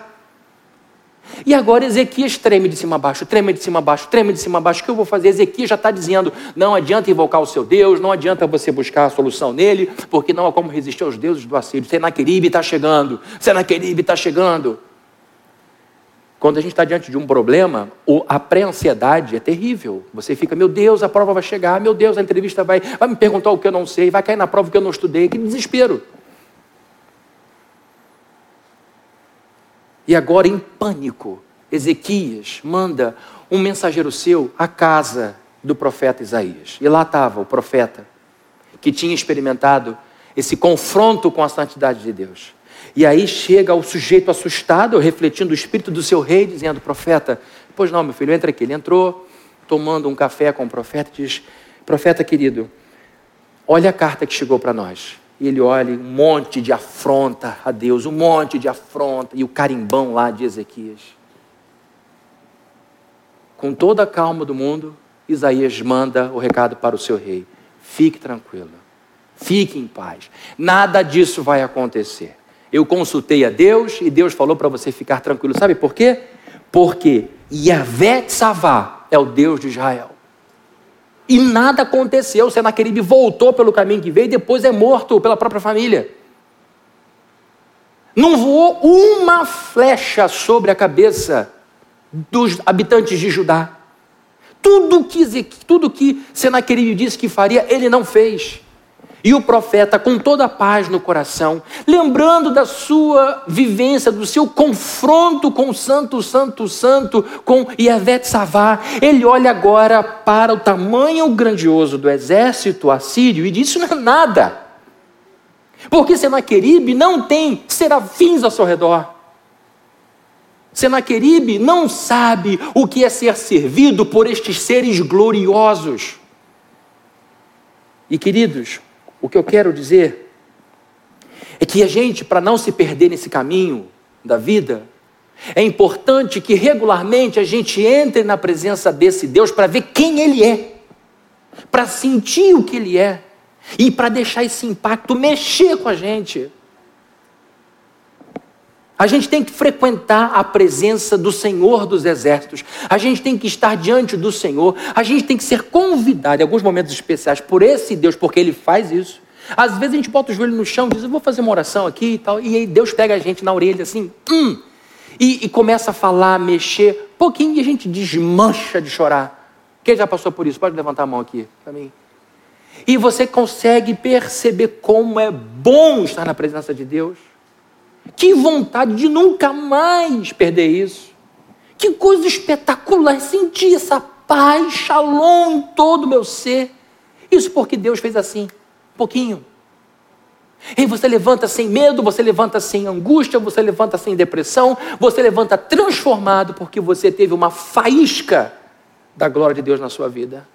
S1: E agora Ezequias treme de cima a baixo, treme de cima a baixo, treme de cima a baixo. O que eu vou fazer? Ezequias já está dizendo: não adianta invocar o seu Deus, não adianta você buscar a solução nele, porque não há como resistir aos deuses do Assírio. Senaqueribe está chegando, Senaqueribe está chegando. Quando a gente está diante de um problema, a pré-ansiedade é terrível. Você fica, meu Deus, a prova vai chegar, meu Deus, a entrevista vai, vai me perguntar o que eu não sei, vai cair na prova que eu não estudei, que desespero. E agora, em pânico, Ezequias manda um mensageiro seu à casa do profeta Isaías. E lá estava o profeta, que tinha experimentado esse confronto com a santidade de Deus. E aí chega o sujeito assustado, refletindo o espírito do seu rei, dizendo: Profeta, pois não, meu filho, entra aqui. Ele entrou, tomando um café com o profeta, diz: Profeta querido, olha a carta que chegou para nós. E ele olha um monte de afronta a Deus, um monte de afronta, e o carimbão lá de Ezequias. com toda a calma do mundo, Isaías manda o recado para o seu rei: fique tranquilo, fique em paz, nada disso vai acontecer. Eu consultei a Deus e Deus falou para você ficar tranquilo. Sabe por quê? Porque Yahvé Tzavá é o Deus de Israel. E nada aconteceu. Senaqueribe voltou pelo caminho que veio e depois é morto pela própria família. Não voou uma flecha sobre a cabeça dos habitantes de Judá. Tudo que, tudo que Senaqueribe disse que faria, ele não fez. E o profeta, com toda a paz no coração, lembrando da sua vivência, do seu confronto com o Santo, Santo, Santo, com Yahvé Savá, ele olha agora para o tamanho grandioso do exército assírio e diz: Isso não é nada. Porque Senaqueribe não tem serafins ao seu redor. Senaqueribe não sabe o que é ser servido por estes seres gloriosos. E queridos, o que eu quero dizer é que a gente, para não se perder nesse caminho da vida, é importante que regularmente a gente entre na presença desse Deus para ver quem Ele é, para sentir o que Ele é e para deixar esse impacto mexer com a gente. A gente tem que frequentar a presença do Senhor dos Exércitos. A gente tem que estar diante do Senhor. A gente tem que ser convidado em alguns momentos especiais por esse Deus, porque Ele faz isso. Às vezes a gente bota o joelho no chão e diz: Eu vou fazer uma oração aqui e tal. E aí Deus pega a gente na orelha assim, hum, e, e começa a falar, mexer, pouquinho e a gente desmancha de chorar. Quem já passou por isso? Pode levantar a mão aqui para mim. E você consegue perceber como é bom estar na presença de Deus. Que vontade de nunca mais perder isso. Que coisa espetacular sentir essa paz, shalom em todo o meu ser. Isso porque Deus fez assim, um pouquinho. E você levanta sem medo, você levanta sem angústia, você levanta sem depressão, você levanta transformado porque você teve uma faísca da glória de Deus na sua vida.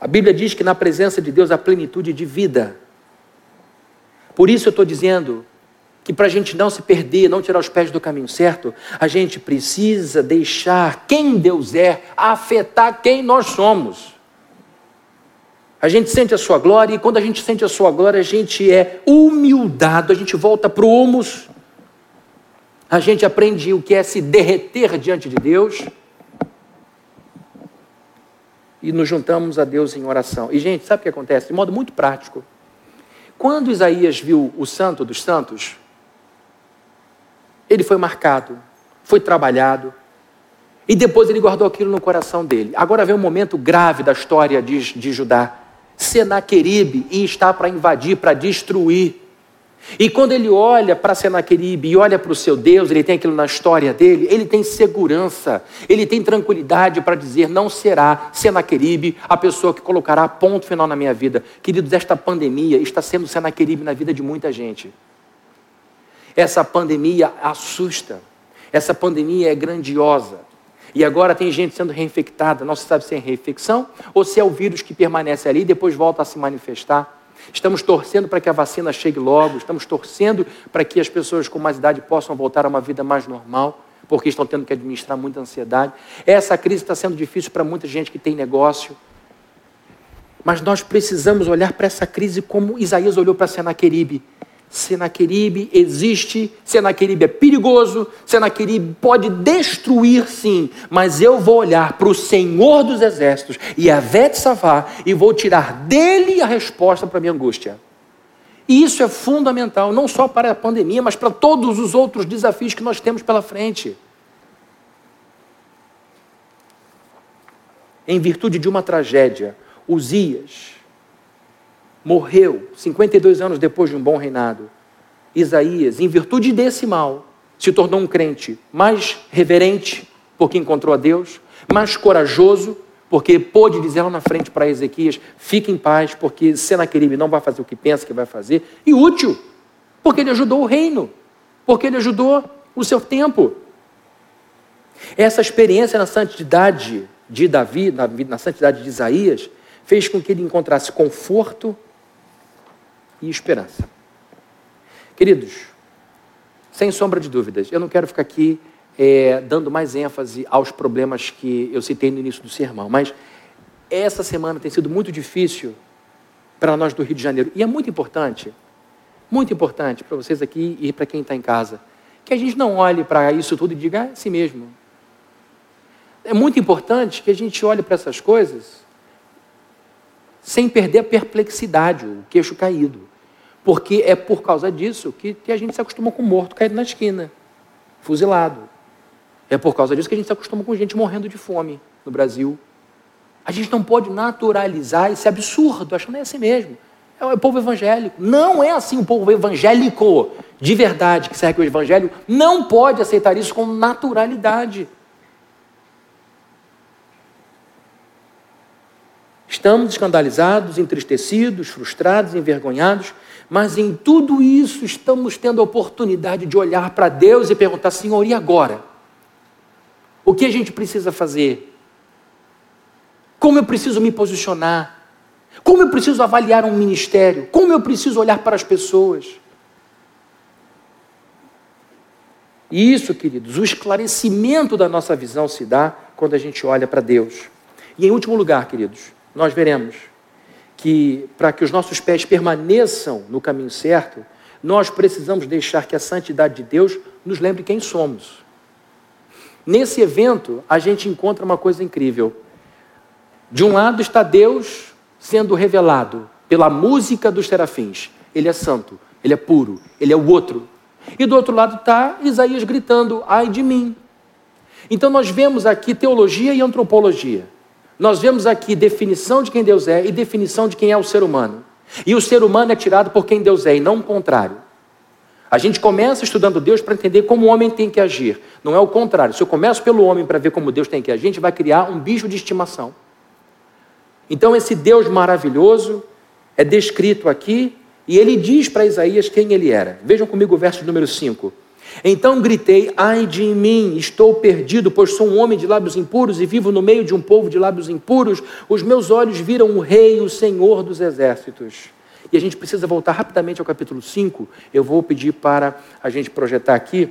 S1: A Bíblia diz que na presença de Deus há plenitude de vida. Por isso eu estou dizendo que para a gente não se perder, não tirar os pés do caminho certo, a gente precisa deixar quem Deus é afetar quem nós somos. A gente sente a sua glória e quando a gente sente a sua glória, a gente é humildado, a gente volta para o humus, a gente aprende o que é se derreter diante de Deus e nos juntamos a Deus em oração. E, gente, sabe o que acontece? De modo muito prático. Quando Isaías viu o santo dos santos, ele foi marcado, foi trabalhado, e depois ele guardou aquilo no coração dele. Agora vem um momento grave da história de, de Judá. Senaqueribe está para invadir, para destruir. E quando ele olha para Senaqueribe e olha para o seu Deus, ele tem aquilo na história dele, ele tem segurança, ele tem tranquilidade para dizer: não será Senaqueribe a pessoa que colocará ponto final na minha vida. Queridos, esta pandemia está sendo Senaqueribe na vida de muita gente. Essa pandemia assusta, essa pandemia é grandiosa. E agora tem gente sendo reinfectada, não se sabe se é reinfecção ou se é o vírus que permanece ali e depois volta a se manifestar. Estamos torcendo para que a vacina chegue logo, estamos torcendo para que as pessoas com mais idade possam voltar a uma vida mais normal, porque estão tendo que administrar muita ansiedade. Essa crise está sendo difícil para muita gente que tem negócio. Mas nós precisamos olhar para essa crise como Isaías olhou para Senaqueribe Senaqueribe existe, Senaqueribe é perigoso, Senaqueribe pode destruir sim, mas eu vou olhar para o Senhor dos Exércitos e a Vete Savá e vou tirar dele a resposta para a minha angústia. E isso é fundamental, não só para a pandemia, mas para todos os outros desafios que nós temos pela frente. Em virtude de uma tragédia, Uzias, morreu 52 anos depois de um bom reinado. Isaías, em virtude desse mal, se tornou um crente mais reverente, porque encontrou a Deus, mais corajoso, porque pôde dizer lá na frente para Ezequias: fique em paz, porque Senaqueribe não vai fazer o que pensa que vai fazer, e útil, porque ele ajudou o reino, porque ele ajudou o seu tempo. Essa experiência na santidade de Davi, na, na santidade de Isaías, fez com que ele encontrasse conforto e esperança. Queridos, sem sombra de dúvidas, eu não quero ficar aqui é, dando mais ênfase aos problemas que eu citei no início do sermão. Mas essa semana tem sido muito difícil para nós do Rio de Janeiro. E é muito importante, muito importante para vocês aqui e para quem está em casa, que a gente não olhe para isso tudo e diga, ah, é si mesmo. É muito importante que a gente olhe para essas coisas sem perder a perplexidade, o queixo caído. Porque é por causa disso que, a gente se acostuma com morto caído na esquina, fuzilado. É por causa disso que a gente se acostuma com gente morrendo de fome no Brasil. A gente não pode naturalizar esse absurdo, achando que é assim mesmo. É o povo evangélico. Não é assim o povo evangélico de verdade que segue o evangelho. Não pode aceitar isso com naturalidade. Estamos escandalizados, entristecidos, frustrados, envergonhados, mas em tudo isso estamos tendo a oportunidade de olhar para Deus e perguntar: Senhor, e agora? O que a gente precisa fazer? Como eu preciso me posicionar? Como eu preciso avaliar um ministério? Como eu preciso olhar para as pessoas? E isso, queridos, o esclarecimento da nossa visão se dá quando a gente olha para Deus. E em último lugar, queridos, nós veremos que para que os nossos pés permaneçam no caminho certo, nós precisamos deixar que a santidade de Deus nos lembre quem somos. Nesse evento, a gente encontra uma coisa incrível. De um lado está Deus sendo revelado pela música dos serafins. Ele é santo, ele é puro, ele é o outro. E do outro lado está Isaías gritando: ai de mim. Então nós vemos aqui teologia e antropologia. Nós vemos aqui definição de quem Deus é e definição de quem é o ser humano. E o ser humano é tirado por quem Deus é e não o contrário. A gente começa estudando Deus para entender como o homem tem que agir. Não é o contrário. Se eu começo pelo homem para ver como Deus tem que agir, a gente vai criar um bicho de estimação. Então, esse Deus maravilhoso é descrito aqui e ele diz para Isaías quem ele era. Vejam comigo o verso número 5. Então gritei: Ai de mim, estou perdido, pois sou um homem de lábios impuros e vivo no meio de um povo de lábios impuros. Os meus olhos viram o Rei, o Senhor dos exércitos. E a gente precisa voltar rapidamente ao capítulo 5. Eu vou pedir para a gente projetar aqui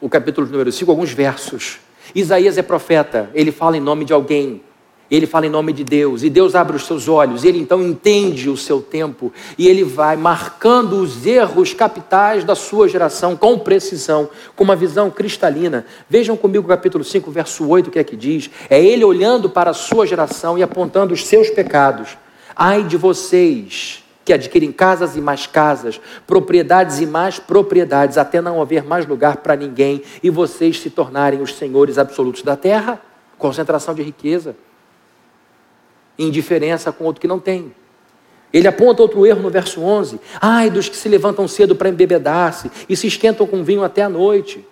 S1: o capítulo número 5, alguns versos. Isaías é profeta, ele fala em nome de alguém. Ele fala em nome de Deus, e Deus abre os seus olhos, ele então entende o seu tempo, e ele vai marcando os erros capitais da sua geração com precisão, com uma visão cristalina. Vejam comigo o capítulo 5, verso 8, o que é que diz? É ele olhando para a sua geração e apontando os seus pecados. Ai de vocês que adquirem casas e mais casas, propriedades e mais propriedades, até não haver mais lugar para ninguém, e vocês se tornarem os senhores absolutos da terra. Concentração de riqueza indiferença com outro que não tem. Ele aponta outro erro no verso 11. Ai dos que se levantam cedo para embebedar-se e se esquentam com vinho até a noite.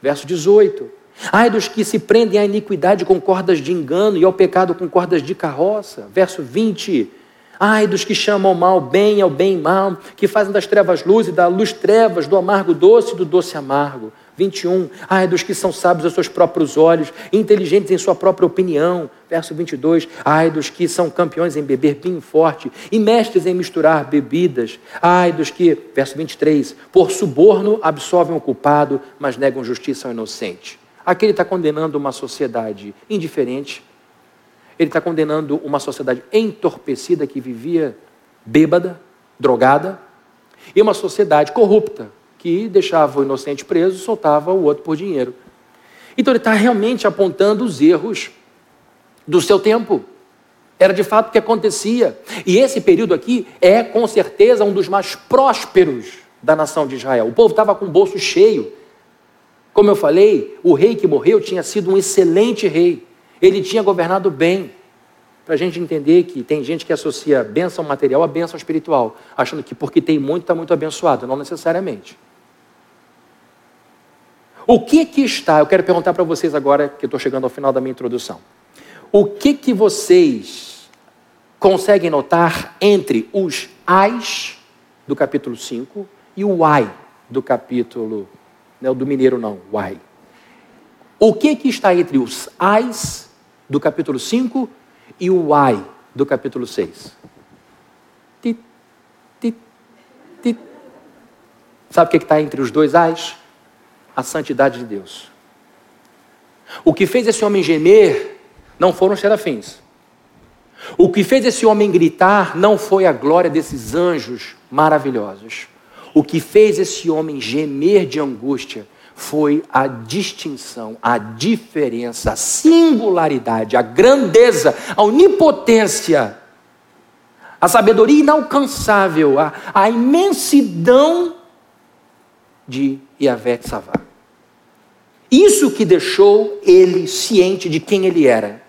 S1: Verso 18. Ai dos que se prendem à iniquidade com cordas de engano e ao pecado com cordas de carroça. Verso 20. Ai dos que chamam mal bem ao bem mal, que fazem das trevas luz e da luz trevas, do amargo doce e do doce amargo. 21. Ai dos que são sábios aos seus próprios olhos, inteligentes em sua própria opinião. Verso 22. Ai dos que são campeões em beber vinho forte e mestres em misturar bebidas. Ai dos que, verso 23, por suborno absolvem o culpado, mas negam justiça ao inocente. Aqui ele está condenando uma sociedade indiferente, ele está condenando uma sociedade entorpecida que vivia bêbada, drogada, e uma sociedade corrupta, que deixava o inocente preso soltava o outro por dinheiro. Então ele está realmente apontando os erros do seu tempo. Era de fato o que acontecia. E esse período aqui é, com certeza, um dos mais prósperos da nação de Israel. O povo estava com o bolso cheio. Como eu falei, o rei que morreu tinha sido um excelente rei. Ele tinha governado bem. Para a gente entender que tem gente que associa bênção material a bênção espiritual, achando que porque tem muito está muito abençoado. Não necessariamente. O que que está, eu quero perguntar para vocês agora, que estou chegando ao final da minha introdução. O que que vocês conseguem notar entre os ais do capítulo 5 e o ai do capítulo, não é o do mineiro não, o ai. O que que está entre os ais do capítulo 5 e o ai do capítulo 6? Tit, tit, tit. Sabe o que está entre os dois ais? A santidade de Deus. O que fez esse homem gemer não foram os serafins. O que fez esse homem gritar não foi a glória desses anjos maravilhosos. O que fez esse homem gemer de angústia foi a distinção, a diferença, a singularidade, a grandeza, a onipotência, a sabedoria inalcançável, a, a imensidão de Yahvé Savá. Isso que deixou ele ciente de quem ele era.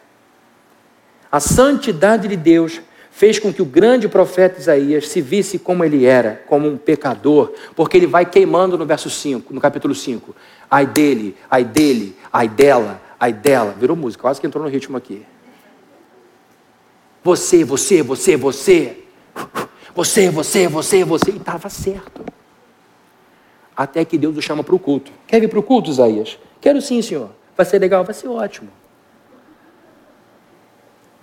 S1: A santidade de Deus fez com que o grande profeta Isaías se visse como ele era, como um pecador, porque ele vai queimando no verso 5, no capítulo 5. Ai dele, ai dele, ai dela, ai dela. Virou música, quase que entrou no ritmo aqui. Você, você, você, você. Você, você, você, você. E estava certo. Até que Deus o chama para o culto. Quer vir para o culto, Isaías? Quero sim, senhor. Vai ser legal, vai ser ótimo.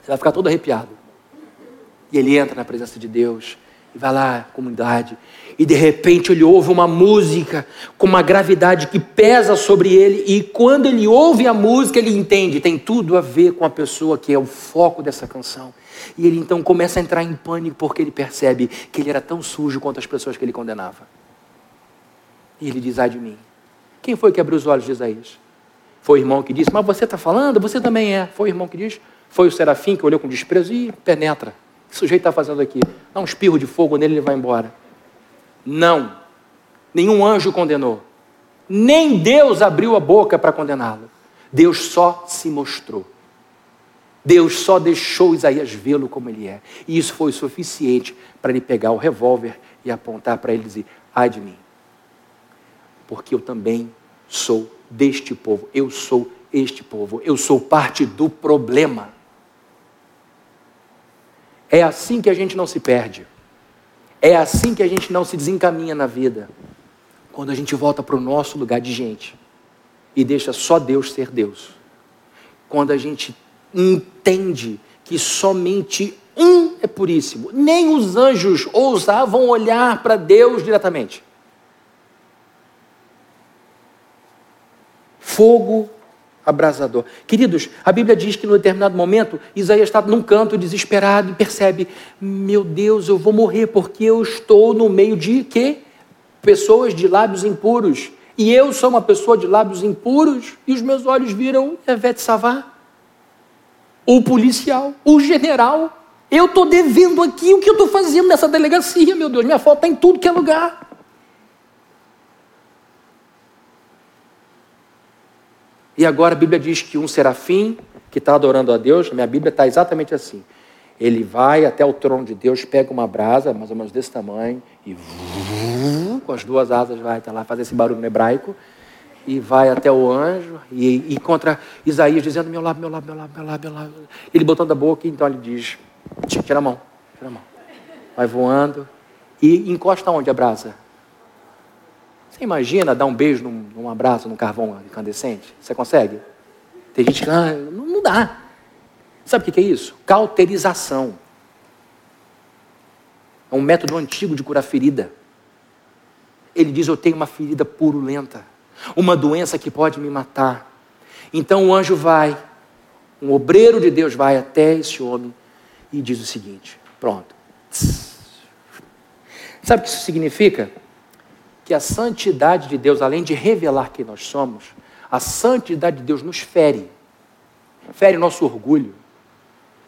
S1: Você vai ficar todo arrepiado. E ele entra na presença de Deus e vai lá, comunidade, e de repente ele ouve uma música com uma gravidade que pesa sobre ele, e quando ele ouve a música, ele entende, tem tudo a ver com a pessoa que é o foco dessa canção. E ele então começa a entrar em pânico porque ele percebe que ele era tão sujo quanto as pessoas que ele condenava. E ele diz: ai de mim. Quem foi que abriu os olhos de Isaías? Foi o irmão que disse: Mas você está falando? Você também é. Foi o irmão que diz: Foi o serafim que olhou com desprezo e penetra que sujeito está fazendo aqui? Dá um espirro de fogo nele e ele vai embora. Não. Nenhum anjo condenou. Nem Deus abriu a boca para condená-lo. Deus só se mostrou. Deus só deixou Isaías vê-lo como ele é. E isso foi suficiente para ele pegar o revólver e apontar para ele e dizer: ai de mim. Porque eu também sou deste povo. Eu sou este povo. Eu sou parte do problema. É assim que a gente não se perde. É assim que a gente não se desencaminha na vida. Quando a gente volta para o nosso lugar de gente e deixa só Deus ser Deus. Quando a gente entende que somente um é puríssimo. Nem os anjos ousavam olhar para Deus diretamente. Fogo abrasador. Queridos, a Bíblia diz que no determinado momento Isaías está num canto desesperado e percebe: meu Deus, eu vou morrer porque eu estou no meio de quê? Pessoas de lábios impuros. E eu sou uma pessoa de lábios impuros e os meus olhos viram Evete Savá, o policial, o general. Eu estou devendo aqui o que eu estou fazendo nessa delegacia, meu Deus, minha foto está em tudo que é lugar. E agora a Bíblia diz que um serafim que está adorando a Deus, minha Bíblia está exatamente assim. Ele vai até o trono de Deus, pega uma brasa, mais ou menos desse tamanho, e com as duas asas vai até lá fazer esse barulho no hebraico, e vai até o anjo, e, e encontra Isaías dizendo: Meu lábio, meu lábio, meu lábio, meu lábio, meu lábio. Ele botando a boca, então ele diz: Tira a mão, tira a mão. Vai voando, e encosta onde a brasa? Você imagina dar um beijo num, num abraço, num carvão incandescente? Você consegue? Tem gente que ah, não, dá. Sabe o que é isso? Cauterização. É um método antigo de curar ferida. Ele diz: Eu tenho uma ferida purulenta, uma doença que pode me matar. Então o anjo vai, um obreiro de Deus vai até esse homem e diz o seguinte: Pronto. Sabe o que isso significa? Que a santidade de Deus, além de revelar quem nós somos, a santidade de Deus nos fere. Fere nosso orgulho.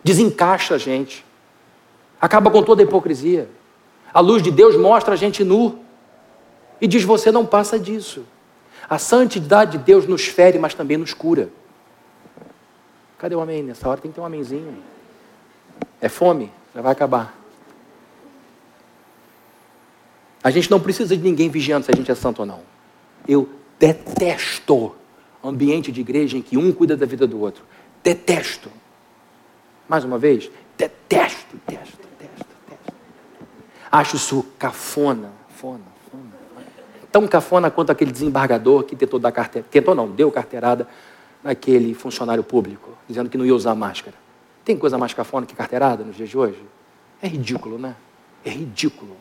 S1: Desencaixa a gente. Acaba com toda a hipocrisia. A luz de Deus mostra a gente nu. E diz: você não passa disso. A santidade de Deus nos fere, mas também nos cura. Cadê o amém? Nessa hora tem que ter um amenzinho. É fome? Já vai acabar. A gente não precisa de ninguém vigiando se a gente é santo ou não. Eu detesto ambiente de igreja em que um cuida da vida do outro. Detesto. Mais uma vez, detesto, detesto, detesto, detesto. Acho isso cafona, fona, fona. Tão cafona quanto aquele desembargador que tentou dar carteira, tentou não, deu carteirada naquele funcionário público, dizendo que não ia usar máscara. Tem coisa mais cafona que carteirada nos dias de hoje? É ridículo, né? É ridículo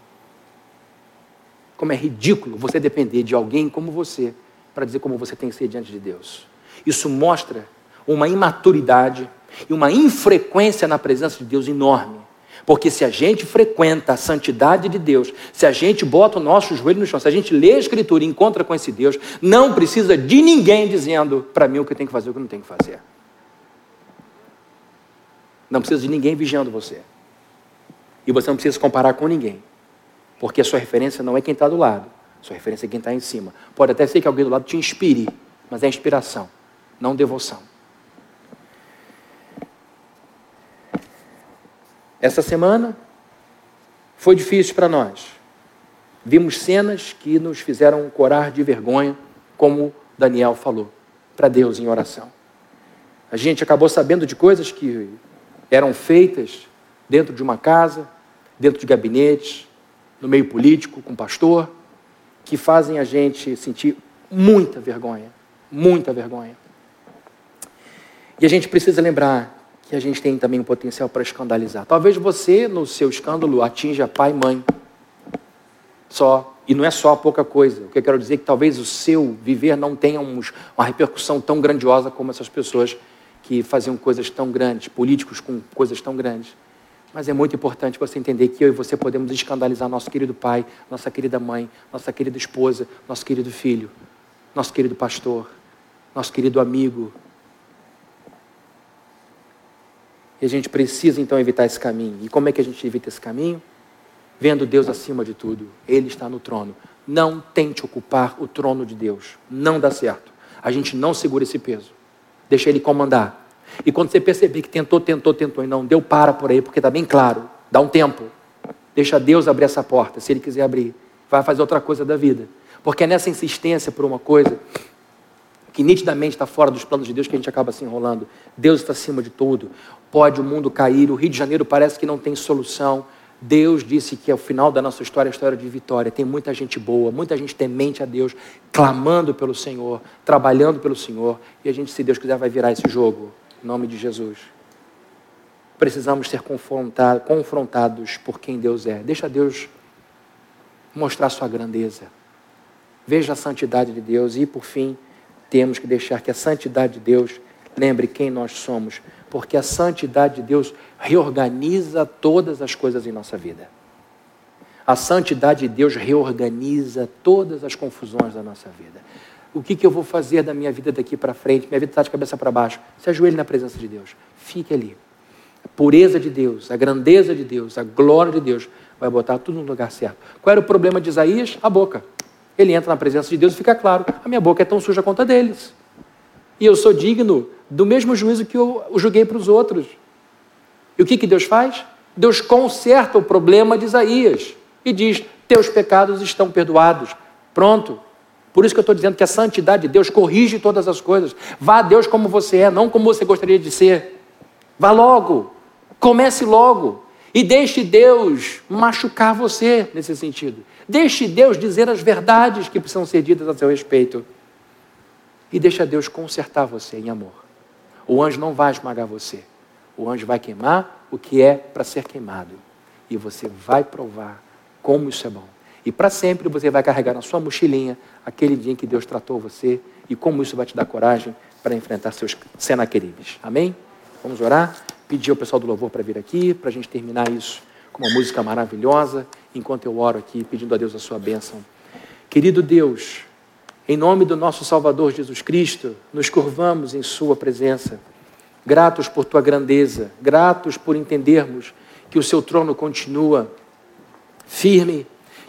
S1: como é ridículo você depender de alguém como você para dizer como você tem que ser diante de Deus. Isso mostra uma imaturidade e uma infrequência na presença de Deus enorme. Porque se a gente frequenta a santidade de Deus, se a gente bota o nosso joelho no chão, se a gente lê a Escritura e encontra com esse Deus, não precisa de ninguém dizendo para mim o que eu tenho que fazer e o que eu não tenho que fazer. Não precisa de ninguém vigiando você. E você não precisa se comparar com ninguém. Porque a sua referência não é quem está do lado. A sua referência é quem está em cima. Pode até ser que alguém do lado te inspire, mas é inspiração, não devoção. Essa semana foi difícil para nós. Vimos cenas que nos fizeram corar de vergonha, como Daniel falou, para Deus em oração. A gente acabou sabendo de coisas que eram feitas dentro de uma casa, dentro de gabinetes, no meio político, com pastor, que fazem a gente sentir muita vergonha, muita vergonha. E a gente precisa lembrar que a gente tem também um potencial para escandalizar. Talvez você, no seu escândalo, atinja pai e mãe. Só. E não é só pouca coisa. O que eu quero dizer é que talvez o seu viver não tenha uma repercussão tão grandiosa como essas pessoas que faziam coisas tão grandes, políticos com coisas tão grandes. Mas é muito importante você entender que eu e você podemos escandalizar nosso querido pai, nossa querida mãe, nossa querida esposa, nosso querido filho, nosso querido pastor, nosso querido amigo, E a gente precisa então evitar esse caminho. E como é que a gente evita esse caminho? Vendo Deus acima de tudo. Ele está no trono. Não tente ocupar o trono de Deus. Não dá certo. A gente não segura esse peso. Deixa ele comandar. E quando você perceber que tentou, tentou, tentou e não deu, para por aí, porque está bem claro. Dá um tempo. Deixa Deus abrir essa porta, se Ele quiser abrir. Vai fazer outra coisa da vida. Porque é nessa insistência por uma coisa que nitidamente está fora dos planos de Deus que a gente acaba se enrolando. Deus está acima de tudo. Pode o mundo cair, o Rio de Janeiro parece que não tem solução. Deus disse que o final da nossa história é a história de vitória. Tem muita gente boa, muita gente temente a Deus, clamando pelo Senhor, trabalhando pelo Senhor. E a gente, se Deus quiser, vai virar esse jogo. Em nome de Jesus. Precisamos ser confrontados por quem Deus é. Deixa Deus mostrar sua grandeza. Veja a santidade de Deus. E, por fim, temos que deixar que a santidade de Deus lembre quem nós somos, porque a santidade de Deus reorganiza todas as coisas em nossa vida. A santidade de Deus reorganiza todas as confusões da nossa vida. O que, que eu vou fazer da minha vida daqui para frente? Minha vida está de cabeça para baixo. Se ajoelhe na presença de Deus. Fique ali. A pureza de Deus, a grandeza de Deus, a glória de Deus vai botar tudo no lugar certo. Qual era o problema de Isaías? A boca. Ele entra na presença de Deus e fica claro: a minha boca é tão suja quanto a deles. E eu sou digno do mesmo juízo que eu julguei para os outros. E o que, que Deus faz? Deus conserta o problema de Isaías e diz: Teus pecados estão perdoados. Pronto. Por isso que eu estou dizendo que a santidade de Deus corrige todas as coisas. Vá a Deus como você é, não como você gostaria de ser. Vá logo. Comece logo. E deixe Deus machucar você nesse sentido. Deixe Deus dizer as verdades que precisam ser ditas a seu respeito. E deixa Deus consertar você em amor. O anjo não vai esmagar você. O anjo vai queimar o que é para ser queimado. E você vai provar como isso é bom. E para sempre você vai carregar na sua mochilinha aquele dia em que Deus tratou você e como isso vai te dar coragem para enfrentar seus senaqueribes. Amém? Vamos orar? Pedir ao pessoal do louvor para vir aqui, para a gente terminar isso com uma música maravilhosa enquanto eu oro aqui, pedindo a Deus a sua bênção. Querido Deus, em nome do nosso Salvador Jesus Cristo, nos curvamos em Sua presença, gratos por Tua grandeza, gratos por entendermos que o Seu trono continua firme,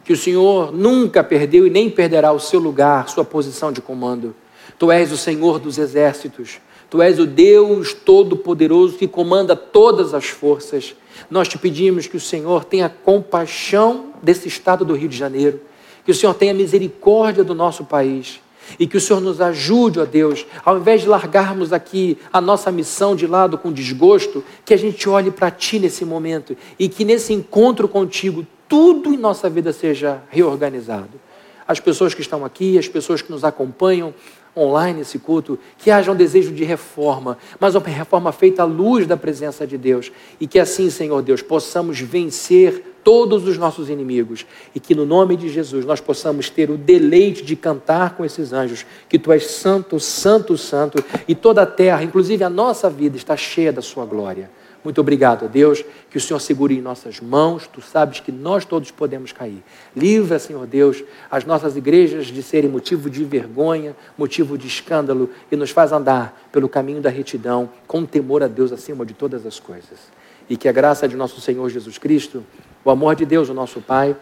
S1: que o Senhor nunca perdeu e nem perderá o seu lugar, sua posição de comando. Tu és o Senhor dos exércitos, Tu és o Deus Todo-Poderoso que comanda todas as forças. Nós te pedimos que o Senhor tenha compaixão desse estado do Rio de Janeiro, que o Senhor tenha misericórdia do nosso país e que o Senhor nos ajude, ó Deus, ao invés de largarmos aqui a nossa missão de lado com desgosto, que a gente olhe para Ti nesse momento e que nesse encontro contigo tudo em nossa vida seja reorganizado. As pessoas que estão aqui, as pessoas que nos acompanham, online esse culto, que haja um desejo de reforma, mas uma reforma feita à luz da presença de Deus. E que assim, Senhor Deus, possamos vencer todos os nossos inimigos e que no nome de Jesus nós possamos ter o deleite de cantar com esses anjos que tu és santo, santo, santo e toda a terra, inclusive a nossa vida, está cheia da sua glória. Muito obrigado a Deus, que o Senhor segure em nossas mãos, tu sabes que nós todos podemos cair. Livra, Senhor Deus, as nossas igrejas de serem motivo de vergonha, motivo de escândalo e nos faz andar pelo caminho da retidão, com temor a Deus acima de todas as coisas. E que a graça de nosso Senhor Jesus Cristo, o amor de Deus, o nosso Pai,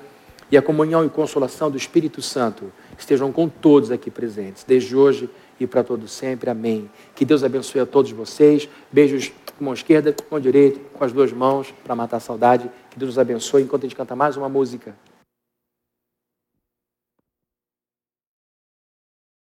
S1: e a comunhão e consolação do Espírito Santo estejam com todos aqui presentes, desde hoje e para todos sempre. Amém. Que Deus abençoe a todos vocês. Beijos com mão esquerda, com mão direita, com as duas mãos para matar a saudade. Que Deus nos abençoe enquanto a gente canta mais uma música.